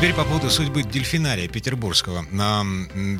Теперь по поводу судьбы дельфинария петербургского.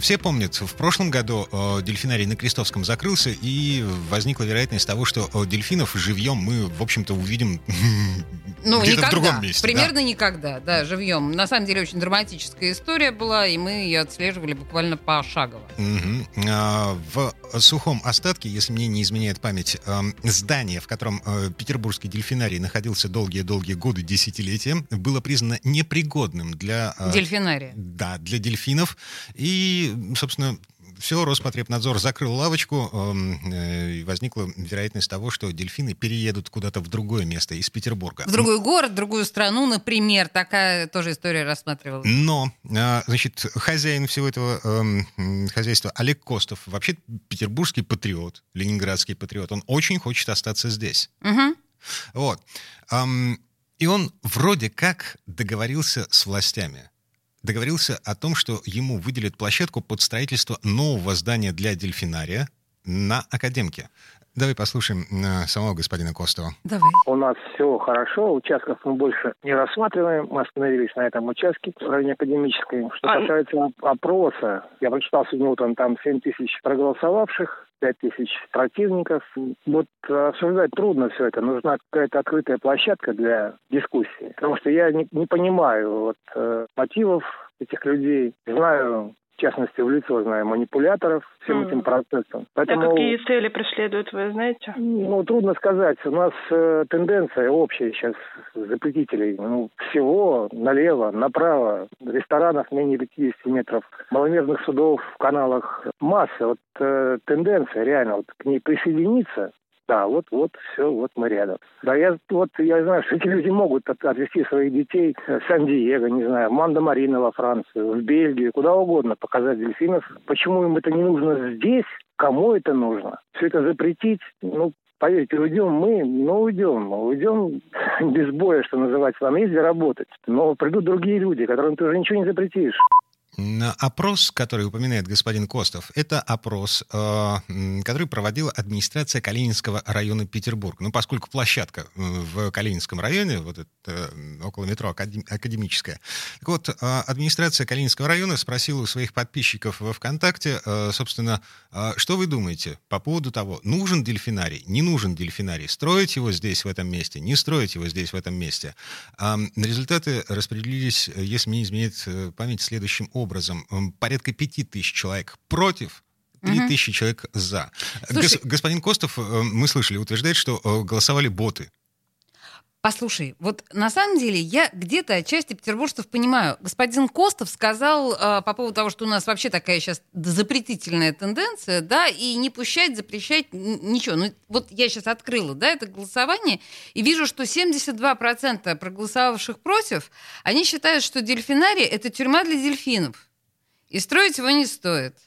Все помнят, в прошлом году э, дельфинарий на Крестовском закрылся, и возникла вероятность того, что э, дельфинов живьем мы, в общем-то, увидим ну, где-то никогда. в другом месте. Примерно да. никогда, да, живьем. На самом деле очень драматическая история была, и мы ее отслеживали буквально пошагово. Угу. А, в сухом остатке, если мне не изменяет память, здание, в котором э, петербургский дельфинарий находился долгие-долгие годы, десятилетия, было признано непригодным для для... Э, Дельфинария. Да, для дельфинов. И, собственно, все, Роспотребнадзор закрыл лавочку, эм, э, и возникла вероятность того, что дельфины переедут куда-то в другое место из Петербурга. В другой город, в другую страну, например. Такая тоже история рассматривалась. Но, э, значит, хозяин всего этого эм, хозяйства Олег Костов, вообще петербургский патриот, ленинградский патриот, он очень хочет остаться здесь. Угу. Вот. И он вроде как договорился с властями. Договорился о том, что ему выделят площадку под строительство нового здания для дельфинария на Академке. Давай послушаем э, самого господина Костова. Давай. У нас все хорошо, участков мы больше не рассматриваем. Мы остановились на этом участке в районе Академической. Что а... касается опроса, я прочитал сегодня утром, там 7 тысяч проголосовавших, 5 тысяч противников. Вот обсуждать трудно все это. Нужна какая-то открытая площадка для дискуссии. Потому что я не, не понимаю вот, э, мотивов этих людей. Знаю в частности, в лицо знаю манипуляторов всем mm. этим процессом. Поэтому, а какие цели преследуют, вы знаете? Ну, трудно сказать. У нас э, тенденция общая сейчас запретителей. Ну, всего налево, направо, ресторанов менее 50 метров, маломерных судов в каналах. Масса. Вот э, тенденция реально вот, к ней присоединиться да, вот, вот, все, вот мы рядом. Да, я вот, я знаю, что эти люди могут от, отвезти своих детей в Сан-Диего, не знаю, в Манда-Марина во Францию, в Бельгию, куда угодно показать дельфинов. Почему им это не нужно здесь? Кому это нужно? Все это запретить, ну, Поверьте, уйдем мы, но уйдем. Уйдем без боя, что называется. Нам есть где работать. Но придут другие люди, которым ты уже ничего не запретишь. Опрос, который упоминает господин Костов, это опрос, э, который проводила администрация Калининского района Петербург. Ну, поскольку площадка э, в Калининском районе, вот это, э, около метро Академическая. Так вот, администрация Калининского района спросила у своих подписчиков во ВКонтакте, собственно, что вы думаете по поводу того, нужен дельфинарий, не нужен дельфинарий, строить его здесь, в этом месте, не строить его здесь, в этом месте. Результаты распределились, если мне не изменяет память, следующим образом образом. Порядка пяти тысяч человек против, три тысячи человек за. Слушай, Гос, господин Костов, э, мы слышали, утверждает, что э, голосовали боты. Послушай, вот на самом деле я где-то отчасти петербуржцев понимаю. Господин Костов сказал э, по поводу того, что у нас вообще такая сейчас запретительная тенденция, да, и не пущать, запрещать ничего. Ну вот я сейчас открыла, да, это голосование, и вижу, что 72% проголосовавших против, они считают, что дельфинарий — это тюрьма для дельфинов, и строить его не стоит.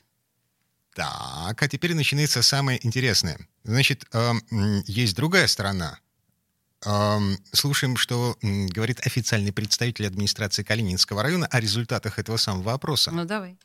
Так, а теперь начинается самое интересное. Значит, э, есть другая сторона — Слушаем, что говорит официальный представитель администрации Калининского района о результатах этого самого опроса. Ну, давай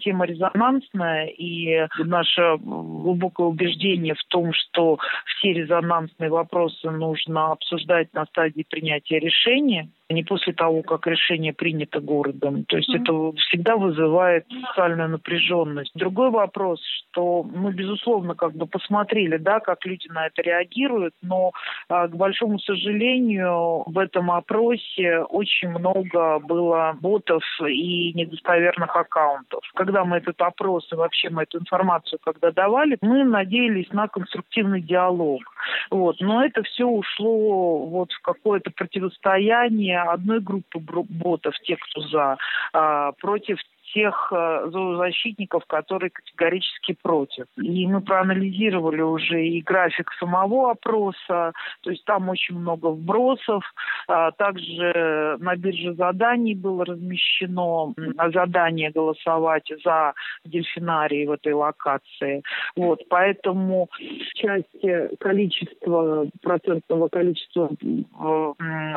тема резонансная, и наше глубокое убеждение в том, что все резонансные вопросы нужно обсуждать на стадии принятия решения, не после того, как решение принято городом. То есть mm-hmm. это всегда вызывает социальную напряженность. Другой вопрос, что мы, безусловно, как бы посмотрели, да, как люди на это реагируют, но, а, к большому сожалению, в этом опросе очень много было ботов и недостоверных аккаунтов. Когда мы этот опрос и вообще мы эту информацию когда давали, мы надеялись на конструктивный диалог. Вот. Но это все ушло вот в какое-то противостояние одной группы ботов, те, кто за, а, против тех э, зоозащитников, которые категорически против. И мы проанализировали уже и график самого опроса, то есть там очень много вбросов. А также на бирже заданий было размещено задание голосовать за дельфинарий в этой локации. Вот, поэтому часть количества, процентного количества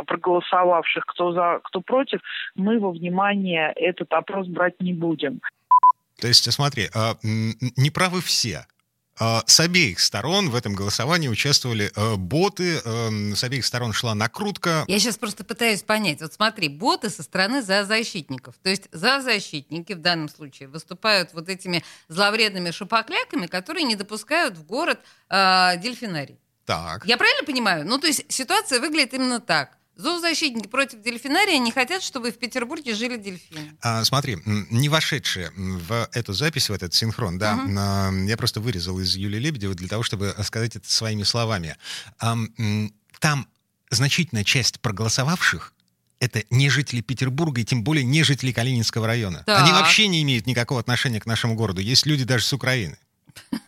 проголосовавших, кто за, кто против, мы во внимание этот опрос брать не будем. То есть, смотри, а, не правы все. А, с обеих сторон в этом голосовании участвовали боты, с обеих сторон шла накрутка. Я сейчас просто пытаюсь понять. Вот смотри, боты со стороны зоозащитников. То есть зоозащитники в данном случае выступают вот этими зловредными шапокляками, которые не допускают в город э, дельфинарий. Так. Я правильно понимаю? Ну, то есть ситуация выглядит именно так. Зоозащитники против дельфинария не хотят, чтобы в Петербурге жили дельфины. А, смотри, не вошедшие в эту запись, в этот синхрон, да, угу. я просто вырезал из Юлии Лебедевой для того, чтобы сказать это своими словами. Там значительная часть проголосовавших это не жители Петербурга и тем более не жители Калининского района. Так. Они вообще не имеют никакого отношения к нашему городу. Есть люди даже с Украины.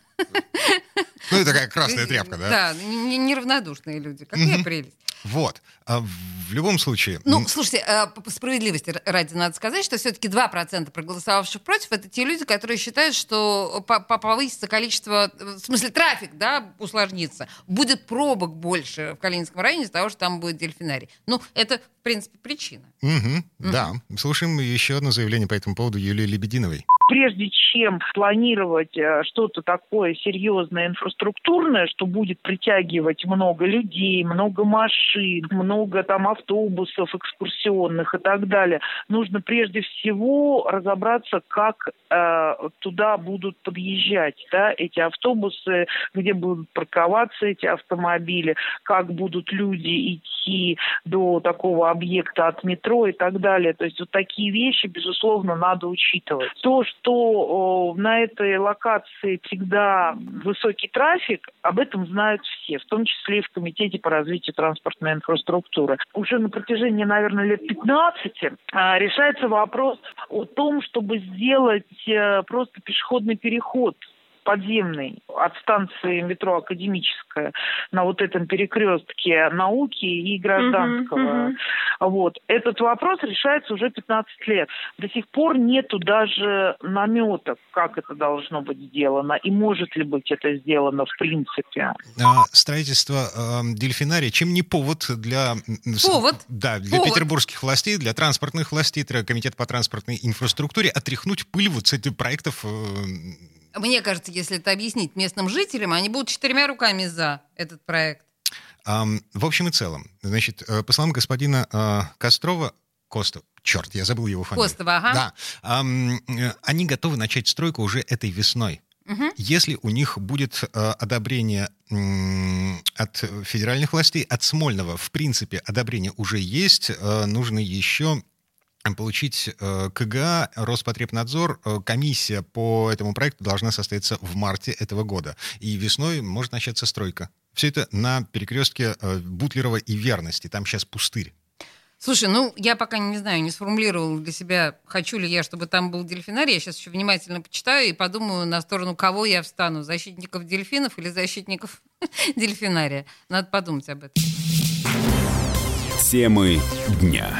Ну, это такая красная тряпка, да? Да, неравнодушные люди. Какая прелесть. Вот. А в любом случае... Ну, слушайте, а, по справедливости ради надо сказать, что все-таки 2% проголосовавших против — это те люди, которые считают, что повысится количество... В смысле, трафик, да, усложнится. Будет пробок больше в Калининском районе из-за того, что там будет дельфинарий. Ну, это, в принципе, причина. Угу, угу. Да. Слушаем еще одно заявление по этому поводу Юлии Лебединовой прежде чем планировать э, что-то такое серьезное, инфраструктурное, что будет притягивать много людей, много машин, много там автобусов экскурсионных и так далее, нужно прежде всего разобраться, как э, туда будут подъезжать да, эти автобусы, где будут парковаться эти автомобили, как будут люди идти до такого объекта от метро и так далее. То есть вот такие вещи, безусловно, надо учитывать. То, что на этой локации всегда высокий трафик, об этом знают все, в том числе и в Комитете по развитию транспортной инфраструктуры. Уже на протяжении, наверное, лет 15 а, решается вопрос о том, чтобы сделать э, просто пешеходный переход подземный от станции метро Академическая на вот этом перекрестке науки и гражданского. Uh-huh, uh-huh. Вот. Этот вопрос решается уже 15 лет. До сих пор нету даже наметок, как это должно быть сделано и может ли быть это сделано в принципе. А, строительство э, дельфинария чем не повод для... Повод? Да, для повод. петербургских властей, для транспортных властей, комитет по транспортной инфраструктуре отряхнуть пыль вот с этих проектов э, мне кажется, если это объяснить местным жителям, они будут четырьмя руками за этот проект. В общем и целом, значит, э, по словам господина э, Кострова, Костов, черт, я забыл его фамилию. Костова, ага. Да. Э, они готовы начать стройку уже этой весной. Угу. Если у них будет одобрение от федеральных властей, от Смольного, в принципе, одобрение уже есть, нужно еще получить э, КГА, Роспотребнадзор. Э, комиссия по этому проекту должна состояться в марте этого года. И весной может начаться стройка. Все это на перекрестке э, Бутлерова и Верности. Там сейчас пустырь. Слушай, ну, я пока не знаю, не сформулировал для себя, хочу ли я, чтобы там был дельфинарий. Я сейчас еще внимательно почитаю и подумаю, на сторону кого я встану. Защитников дельфинов или защитников дельфинария. Надо подумать об этом. Темы дня.